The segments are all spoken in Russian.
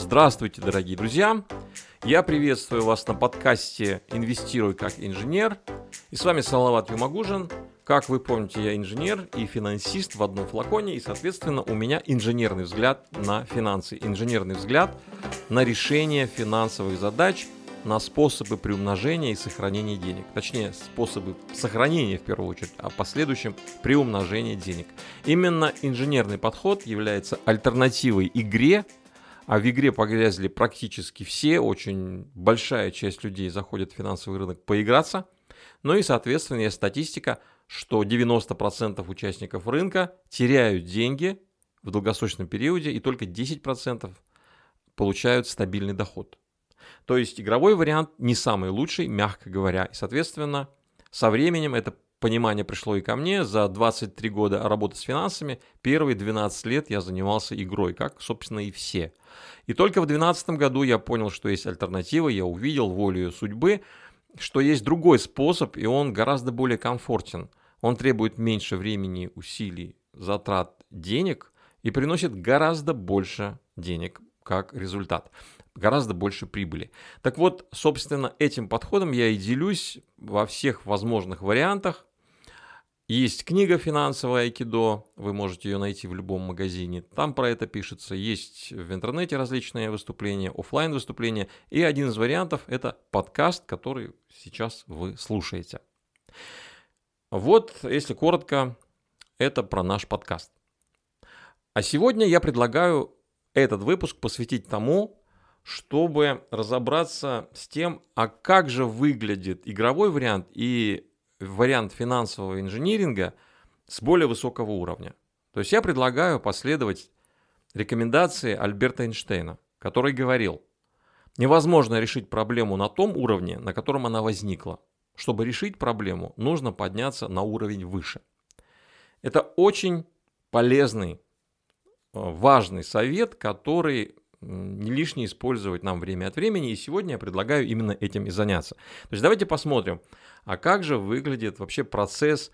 Здравствуйте, дорогие друзья! Я приветствую вас на подкасте «Инвестируй как инженер». И с вами Салават Юмагужин. Как вы помните, я инженер и финансист в одном флаконе, и, соответственно, у меня инженерный взгляд на финансы, инженерный взгляд на решение финансовых задач, на способы приумножения и сохранения денег. Точнее, способы сохранения в первую очередь, а последующем приумножения денег. Именно инженерный подход является альтернативой игре а в игре погрязли практически все, очень большая часть людей заходит в финансовый рынок поиграться. Ну и, соответственно, есть статистика, что 90% участников рынка теряют деньги в долгосрочном периоде, и только 10% получают стабильный доход. То есть игровой вариант не самый лучший, мягко говоря. И, соответственно, со временем это понимание пришло и ко мне. За 23 года работы с финансами, первые 12 лет я занимался игрой, как, собственно, и все. И только в 2012 году я понял, что есть альтернатива, я увидел волю судьбы, что есть другой способ, и он гораздо более комфортен. Он требует меньше времени, усилий, затрат денег и приносит гораздо больше денег как результат гораздо больше прибыли. Так вот, собственно, этим подходом я и делюсь во всех возможных вариантах. Есть книга «Финансовое айкидо», вы можете ее найти в любом магазине, там про это пишется. Есть в интернете различные выступления, офлайн выступления. И один из вариантов – это подкаст, который сейчас вы слушаете. Вот, если коротко, это про наш подкаст. А сегодня я предлагаю этот выпуск посвятить тому, чтобы разобраться с тем, а как же выглядит игровой вариант и вариант финансового инжиниринга с более высокого уровня. То есть я предлагаю последовать рекомендации Альберта Эйнштейна, который говорил, невозможно решить проблему на том уровне, на котором она возникла. Чтобы решить проблему, нужно подняться на уровень выше. Это очень полезный, э, важный совет, который не лишне использовать нам время от времени, и сегодня я предлагаю именно этим и заняться. То есть давайте посмотрим, а как же выглядит вообще процесс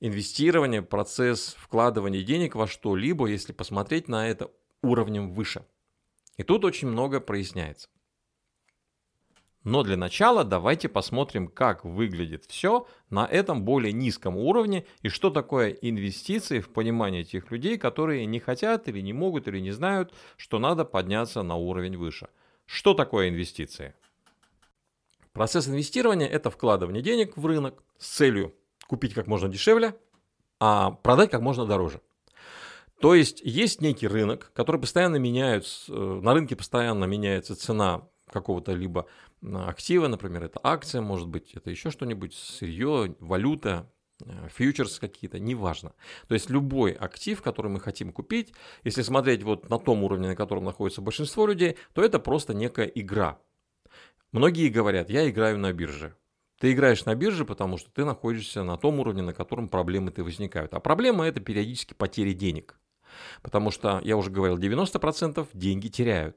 инвестирования, процесс вкладывания денег во что-либо, если посмотреть на это уровнем выше. И тут очень много проясняется. Но для начала давайте посмотрим, как выглядит все на этом более низком уровне и что такое инвестиции в понимании тех людей, которые не хотят или не могут или не знают, что надо подняться на уровень выше. Что такое инвестиции? Процесс инвестирования – это вкладывание денег в рынок с целью купить как можно дешевле, а продать как можно дороже. То есть есть некий рынок, который постоянно меняется, э, на рынке постоянно меняется цена какого-то либо актива, например, это акция, может быть, это еще что-нибудь, сырье, валюта, э, фьючерс какие-то, неважно. То есть любой актив, который мы хотим купить, если смотреть вот на том уровне, на котором находится большинство людей, то это просто некая игра. Многие говорят, я играю на бирже. Ты играешь на бирже, потому что ты находишься на том уровне, на котором проблемы-то возникают. А проблема это периодически потери денег. Потому что, я уже говорил, 90% деньги теряют.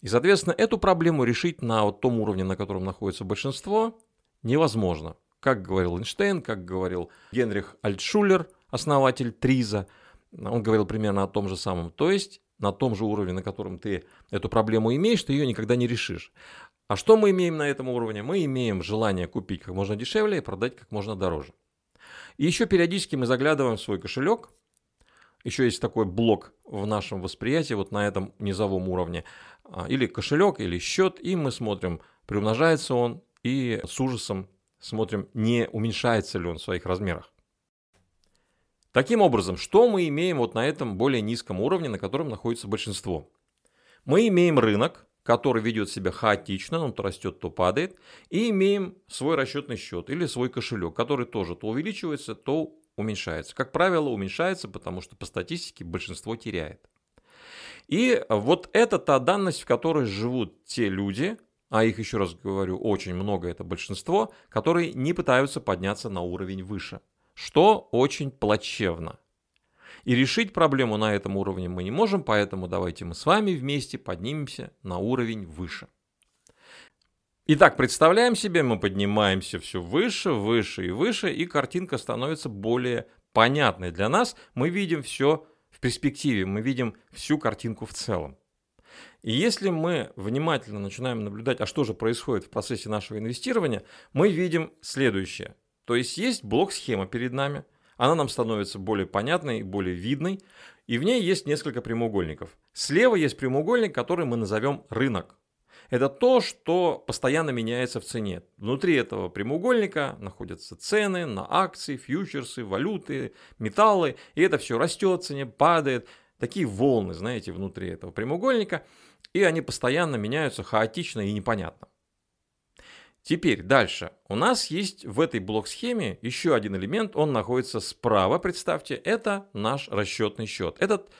И, соответственно, эту проблему решить на вот том уровне, на котором находится большинство, невозможно. Как говорил Эйнштейн, как говорил Генрих Альтшулер, основатель Триза, он говорил примерно о том же самом. То есть на том же уровне, на котором ты эту проблему имеешь, ты ее никогда не решишь. А что мы имеем на этом уровне? Мы имеем желание купить как можно дешевле и продать как можно дороже. И еще периодически мы заглядываем в свой кошелек. Еще есть такой блок в нашем восприятии, вот на этом низовом уровне. А, или кошелек, или счет, и мы смотрим, приумножается он, и с ужасом смотрим, не уменьшается ли он в своих размерах. Таким образом, что мы имеем вот на этом более низком уровне, на котором находится большинство? Мы имеем рынок, который ведет себя хаотично, он то растет, то падает, и имеем свой расчетный счет или свой кошелек, который тоже то увеличивается, то уменьшается. Как правило, уменьшается, потому что по статистике большинство теряет. И вот это та данность, в которой живут те люди, а их, еще раз говорю, очень много, это большинство, которые не пытаются подняться на уровень выше, что очень плачевно. И решить проблему на этом уровне мы не можем, поэтому давайте мы с вами вместе поднимемся на уровень выше. Итак, представляем себе, мы поднимаемся все выше, выше и выше, и картинка становится более понятной для нас. Мы видим все в перспективе мы видим всю картинку в целом. И если мы внимательно начинаем наблюдать, а что же происходит в процессе нашего инвестирования, мы видим следующее. То есть есть блок-схема перед нами, она нам становится более понятной, более видной, и в ней есть несколько прямоугольников. Слева есть прямоугольник, который мы назовем рынок. Это то, что постоянно меняется в цене. Внутри этого прямоугольника находятся цены на акции, фьючерсы, валюты, металлы, и это все растет в цене, падает. Такие волны, знаете, внутри этого прямоугольника, и они постоянно меняются хаотично и непонятно. Теперь дальше. У нас есть в этой блок-схеме еще один элемент, он находится справа, представьте, это наш расчетный счет. Этот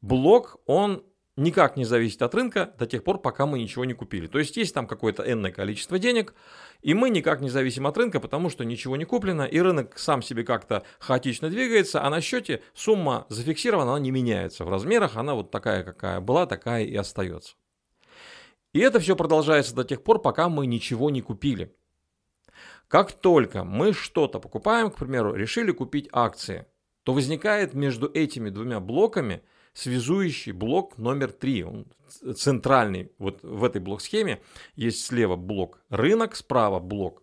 блок, он никак не зависит от рынка до тех пор, пока мы ничего не купили. То есть есть там какое-то энное количество денег, и мы никак не зависим от рынка, потому что ничего не куплено, и рынок сам себе как-то хаотично двигается, а на счете сумма зафиксирована, она не меняется в размерах, она вот такая, какая была, такая и остается. И это все продолжается до тех пор, пока мы ничего не купили. Как только мы что-то покупаем, к примеру, решили купить акции, то возникает между этими двумя блоками – связующий блок номер три, он центральный. Вот в этой блок-схеме есть слева блок рынок, справа блок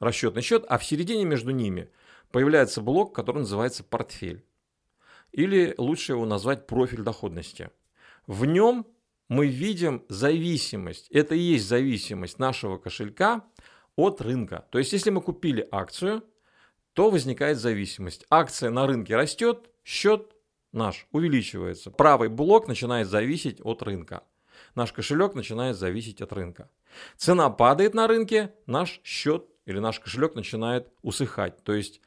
расчетный счет, а в середине между ними появляется блок, который называется портфель. Или лучше его назвать профиль доходности. В нем мы видим зависимость. Это и есть зависимость нашего кошелька от рынка. То есть, если мы купили акцию, то возникает зависимость. Акция на рынке растет, счет наш увеличивается. Правый блок начинает зависеть от рынка. Наш кошелек начинает зависеть от рынка. Цена падает на рынке, наш счет или наш кошелек начинает усыхать. То есть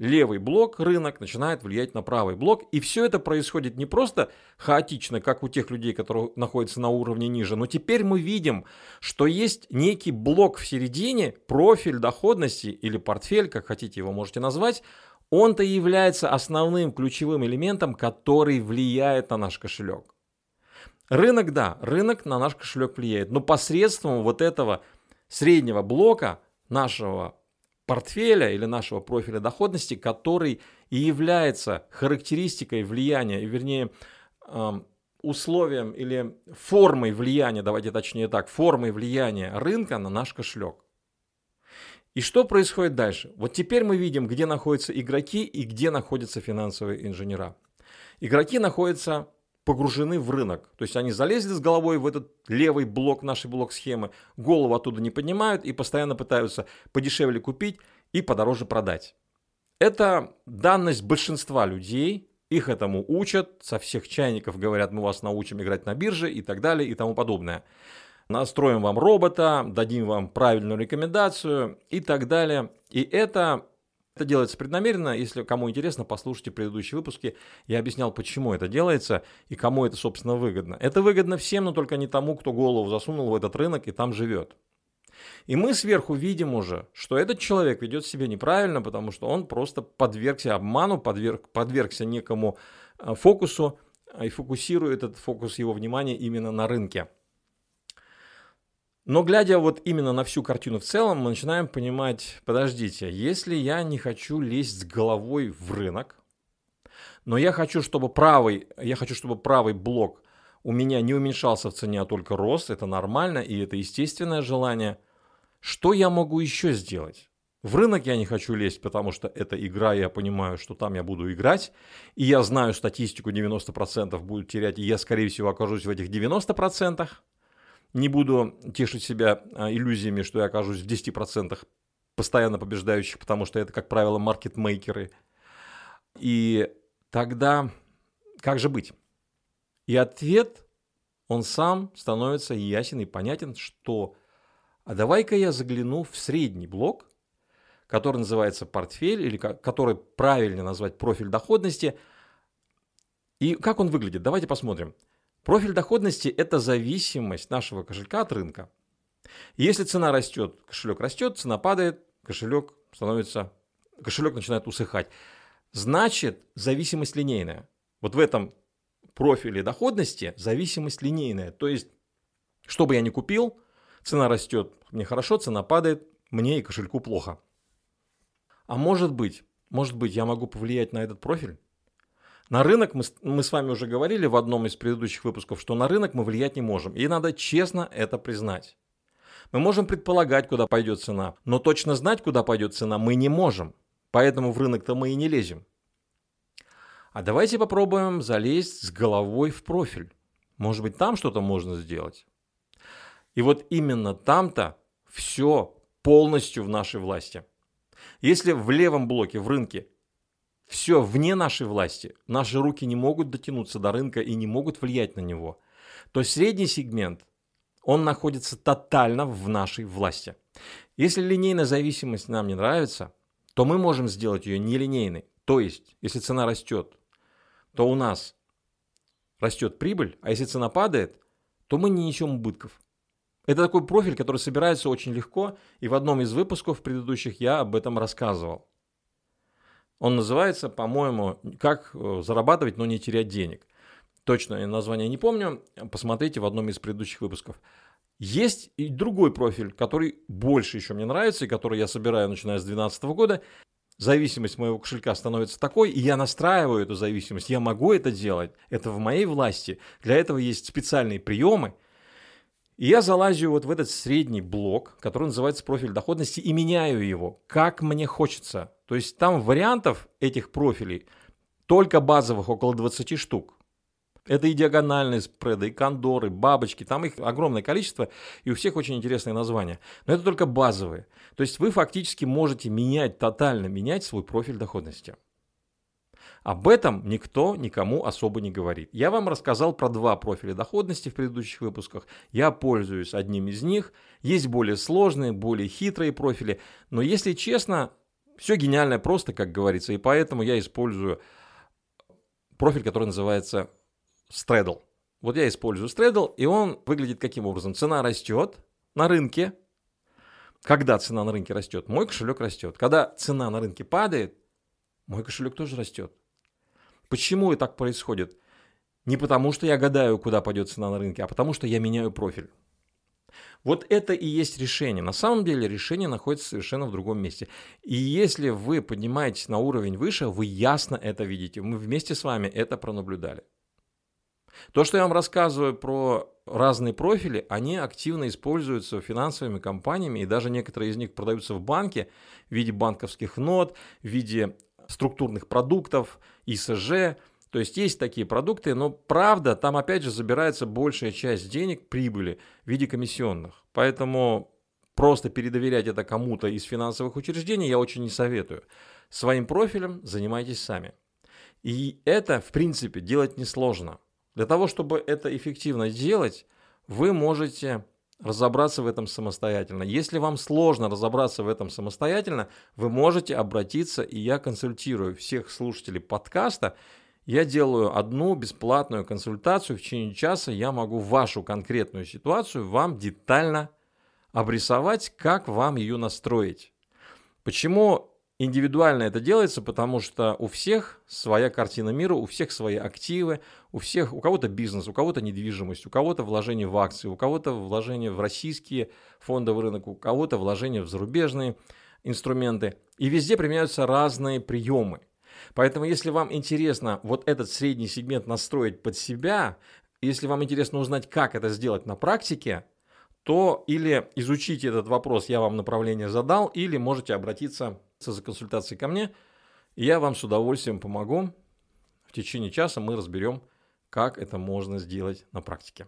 левый блок, рынок, начинает влиять на правый блок. И все это происходит не просто хаотично, как у тех людей, которые находятся на уровне ниже, но теперь мы видим, что есть некий блок в середине, профиль доходности или портфель, как хотите его можете назвать, он-то является основным ключевым элементом, который влияет на наш кошелек. Рынок, да, рынок на наш кошелек влияет, но посредством вот этого среднего блока нашего портфеля или нашего профиля доходности, который и является характеристикой влияния, вернее, условием или формой влияния, давайте точнее так, формой влияния рынка на наш кошелек. И что происходит дальше? Вот теперь мы видим, где находятся игроки и где находятся финансовые инженера. Игроки находятся погружены в рынок. То есть они залезли с головой в этот левый блок нашей блок-схемы, голову оттуда не поднимают и постоянно пытаются подешевле купить и подороже продать. Это данность большинства людей, их этому учат, со всех чайников говорят, мы вас научим играть на бирже и так далее и тому подобное настроим вам робота, дадим вам правильную рекомендацию и так далее. И это, это делается преднамеренно. Если кому интересно, послушайте предыдущие выпуски. Я объяснял, почему это делается и кому это, собственно, выгодно. Это выгодно всем, но только не тому, кто голову засунул в этот рынок и там живет. И мы сверху видим уже, что этот человек ведет себя неправильно, потому что он просто подвергся обману, подверг, подвергся некому э, фокусу и фокусирует этот фокус его внимания именно на рынке. Но глядя вот именно на всю картину в целом, мы начинаем понимать, подождите, если я не хочу лезть с головой в рынок, но я хочу, чтобы правый, я хочу, чтобы правый блок у меня не уменьшался в цене, а только рос, это нормально и это естественное желание, что я могу еще сделать? В рынок я не хочу лезть, потому что это игра, я понимаю, что там я буду играть, и я знаю статистику 90% будет терять, и я, скорее всего, окажусь в этих 90%. Не буду тешить себя а, иллюзиями, что я окажусь в 10% постоянно побеждающих, потому что это, как правило, маркетмейкеры. И тогда как же быть? И ответ, он сам становится ясен и понятен, что а давай-ка я загляну в средний блок, который называется портфель, или который правильно назвать профиль доходности. И как он выглядит? Давайте посмотрим. Профиль доходности – это зависимость нашего кошелька от рынка. Если цена растет, кошелек растет, цена падает, кошелек становится, кошелек начинает усыхать. Значит, зависимость линейная. Вот в этом профиле доходности зависимость линейная. То есть, что бы я ни купил, цена растет, мне хорошо, цена падает, мне и кошельку плохо. А может быть, может быть, я могу повлиять на этот профиль? На рынок мы, мы с вами уже говорили в одном из предыдущих выпусков, что на рынок мы влиять не можем. И надо честно это признать. Мы можем предполагать, куда пойдет цена, но точно знать, куда пойдет цена, мы не можем. Поэтому в рынок-то мы и не лезем. А давайте попробуем залезть с головой в профиль. Может быть, там что-то можно сделать. И вот именно там-то все полностью в нашей власти. Если в левом блоке, в рынке, все вне нашей власти, наши руки не могут дотянуться до рынка и не могут влиять на него, то средний сегмент, он находится тотально в нашей власти. Если линейная зависимость нам не нравится, то мы можем сделать ее нелинейной. То есть, если цена растет, то у нас растет прибыль, а если цена падает, то мы не несем убытков. Это такой профиль, который собирается очень легко, и в одном из выпусков предыдущих я об этом рассказывал. Он называется, по-моему, «Как э, зарабатывать, но не терять денег». Точно название не помню, посмотрите в одном из предыдущих выпусков. Есть и другой профиль, который больше еще мне нравится, и который я собираю, начиная с 2012 года. Зависимость моего кошелька становится такой, и я настраиваю эту зависимость. Я могу это делать, это в моей власти. Для этого есть специальные приемы – и я залазю вот в этот средний блок, который называется профиль доходности, и меняю его, как мне хочется. То есть там вариантов этих профилей только базовых около 20 штук. Это и диагональные спреды, и кондоры, бабочки, там их огромное количество, и у всех очень интересные названия. Но это только базовые. То есть вы фактически можете менять, тотально менять свой профиль доходности. Об этом никто никому особо не говорит. Я вам рассказал про два профиля доходности в предыдущих выпусках. Я пользуюсь одним из них. Есть более сложные, более хитрые профили. Но если честно, все гениально просто, как говорится. И поэтому я использую профиль, который называется Straddle. Вот я использую Straddle, и он выглядит каким образом? Цена растет на рынке. Когда цена на рынке растет, мой кошелек растет. Когда цена на рынке падает, мой кошелек тоже растет. Почему и так происходит? Не потому, что я гадаю, куда пойдет цена на рынке, а потому, что я меняю профиль. Вот это и есть решение. На самом деле решение находится совершенно в другом месте. И если вы поднимаетесь на уровень выше, вы ясно это видите. Мы вместе с вами это пронаблюдали. То, что я вам рассказываю про разные профили, они активно используются финансовыми компаниями, и даже некоторые из них продаются в банке в виде банковских нот, в виде структурных продуктов, ИСЖ. То есть есть такие продукты, но правда, там опять же забирается большая часть денег, прибыли в виде комиссионных. Поэтому просто передоверять это кому-то из финансовых учреждений я очень не советую. Своим профилем занимайтесь сами. И это, в принципе, делать несложно. Для того, чтобы это эффективно делать, вы можете разобраться в этом самостоятельно. Если вам сложно разобраться в этом самостоятельно, вы можете обратиться, и я консультирую всех слушателей подкаста. Я делаю одну бесплатную консультацию, в течение часа я могу вашу конкретную ситуацию вам детально обрисовать, как вам ее настроить. Почему Индивидуально это делается, потому что у всех своя картина мира, у всех свои активы, у всех, у кого-то бизнес, у кого-то недвижимость, у кого-то вложение в акции, у кого-то вложение в российские фондовые рынок, у кого-то вложение в зарубежные инструменты. И везде применяются разные приемы. Поэтому, если вам интересно вот этот средний сегмент настроить под себя, если вам интересно узнать, как это сделать на практике, то или изучите этот вопрос, я вам направление задал, или можете обратиться за консультацией ко мне, я вам с удовольствием помогу. В течение часа мы разберем, как это можно сделать на практике.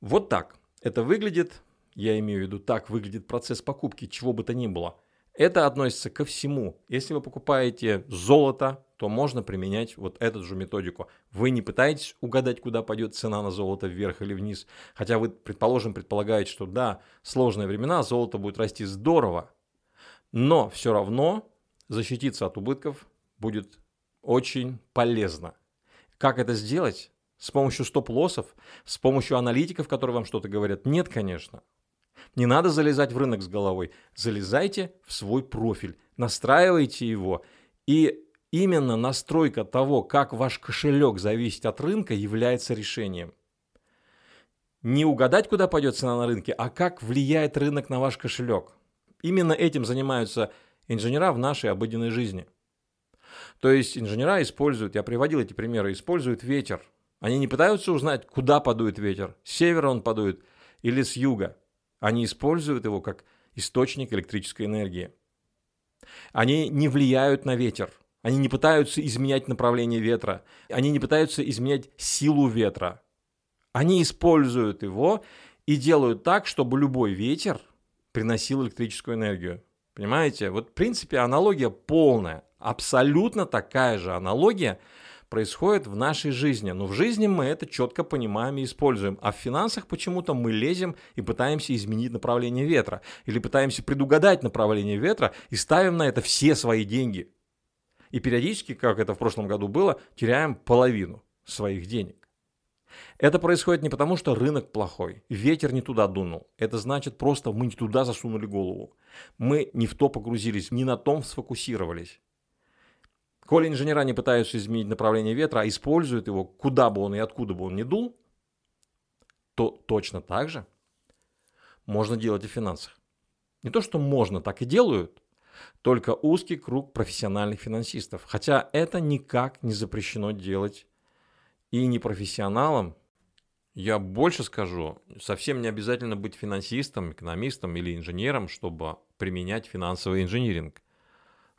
Вот так это выглядит. Я имею в виду, так выглядит процесс покупки, чего бы то ни было. Это относится ко всему. Если вы покупаете золото, то можно применять вот эту же методику. Вы не пытаетесь угадать, куда пойдет цена на золото вверх или вниз. Хотя вы, предположим, предполагаете, что да, сложные времена, золото будет расти здорово. Но все равно защититься от убытков будет очень полезно. Как это сделать? С помощью стоп-лоссов? С помощью аналитиков, которые вам что-то говорят? Нет, конечно. Не надо залезать в рынок с головой. Залезайте в свой профиль, настраивайте его. И именно настройка того, как ваш кошелек зависит от рынка, является решением. Не угадать, куда пойдет цена на рынке, а как влияет рынок на ваш кошелек – Именно этим занимаются инженера в нашей обыденной жизни. То есть инженера используют, я приводил эти примеры, используют ветер. Они не пытаются узнать, куда подует ветер, с севера он подует или с юга. Они используют его как источник электрической энергии. Они не влияют на ветер. Они не пытаются изменять направление ветра. Они не пытаются изменять силу ветра. Они используют его и делают так, чтобы любой ветер приносил электрическую энергию. Понимаете? Вот, в принципе, аналогия полная. Абсолютно такая же аналогия происходит в нашей жизни. Но в жизни мы это четко понимаем и используем. А в финансах почему-то мы лезем и пытаемся изменить направление ветра. Или пытаемся предугадать направление ветра и ставим на это все свои деньги. И периодически, как это в прошлом году было, теряем половину своих денег. Это происходит не потому, что рынок плохой, ветер не туда дунул. Это значит просто мы не туда засунули голову. Мы не в то погрузились, не на том сфокусировались. Коли инженера не пытаются изменить направление ветра, а используют его, куда бы он и откуда бы он ни дул, то точно так же можно делать и в финансах. Не то, что можно, так и делают, только узкий круг профессиональных финансистов. Хотя это никак не запрещено делать и непрофессионалам, я больше скажу, совсем не обязательно быть финансистом, экономистом или инженером, чтобы применять финансовый инжиниринг.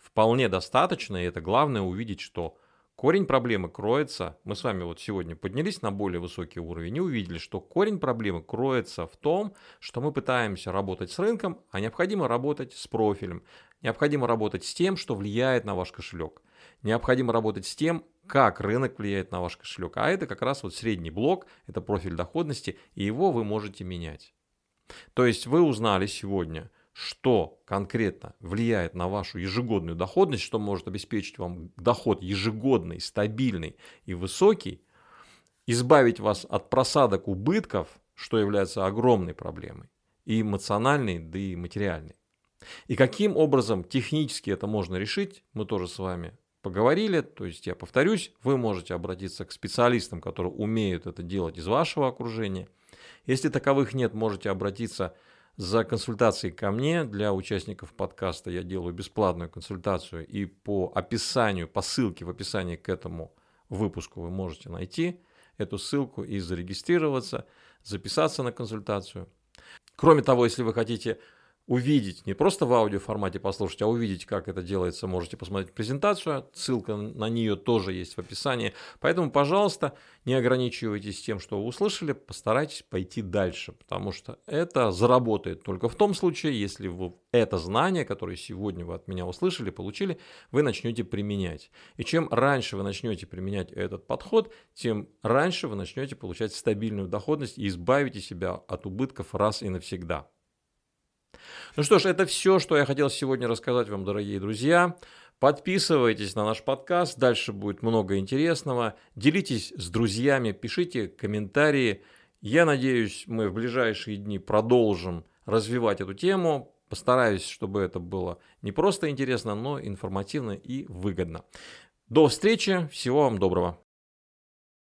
Вполне достаточно, и это главное, увидеть, что корень проблемы кроется, мы с вами вот сегодня поднялись на более высокий уровень и увидели, что корень проблемы кроется в том, что мы пытаемся работать с рынком, а необходимо работать с профилем, необходимо работать с тем, что влияет на ваш кошелек, необходимо работать с тем, как рынок влияет на ваш кошелек. А это как раз вот средний блок, это профиль доходности, и его вы можете менять. То есть вы узнали сегодня, что конкретно влияет на вашу ежегодную доходность, что может обеспечить вам доход ежегодный, стабильный и высокий, избавить вас от просадок убытков, что является огромной проблемой, и эмоциональной, да и материальной. И каким образом технически это можно решить, мы тоже с вами поговорили, то есть я повторюсь, вы можете обратиться к специалистам, которые умеют это делать из вашего окружения. Если таковых нет, можете обратиться за консультацией ко мне. Для участников подкаста я делаю бесплатную консультацию, и по описанию, по ссылке в описании к этому выпуску вы можете найти эту ссылку и зарегистрироваться, записаться на консультацию. Кроме того, если вы хотите увидеть, не просто в аудиоформате послушать, а увидеть, как это делается, можете посмотреть презентацию, ссылка на нее тоже есть в описании. Поэтому, пожалуйста, не ограничивайтесь тем, что вы услышали, постарайтесь пойти дальше, потому что это заработает только в том случае, если вы это знание, которое сегодня вы от меня услышали, получили, вы начнете применять. И чем раньше вы начнете применять этот подход, тем раньше вы начнете получать стабильную доходность и избавите себя от убытков раз и навсегда. Ну что ж, это все, что я хотел сегодня рассказать вам, дорогие друзья. Подписывайтесь на наш подкаст, дальше будет много интересного. Делитесь с друзьями, пишите комментарии. Я надеюсь, мы в ближайшие дни продолжим развивать эту тему. Постараюсь, чтобы это было не просто интересно, но информативно и выгодно. До встречи, всего вам доброго.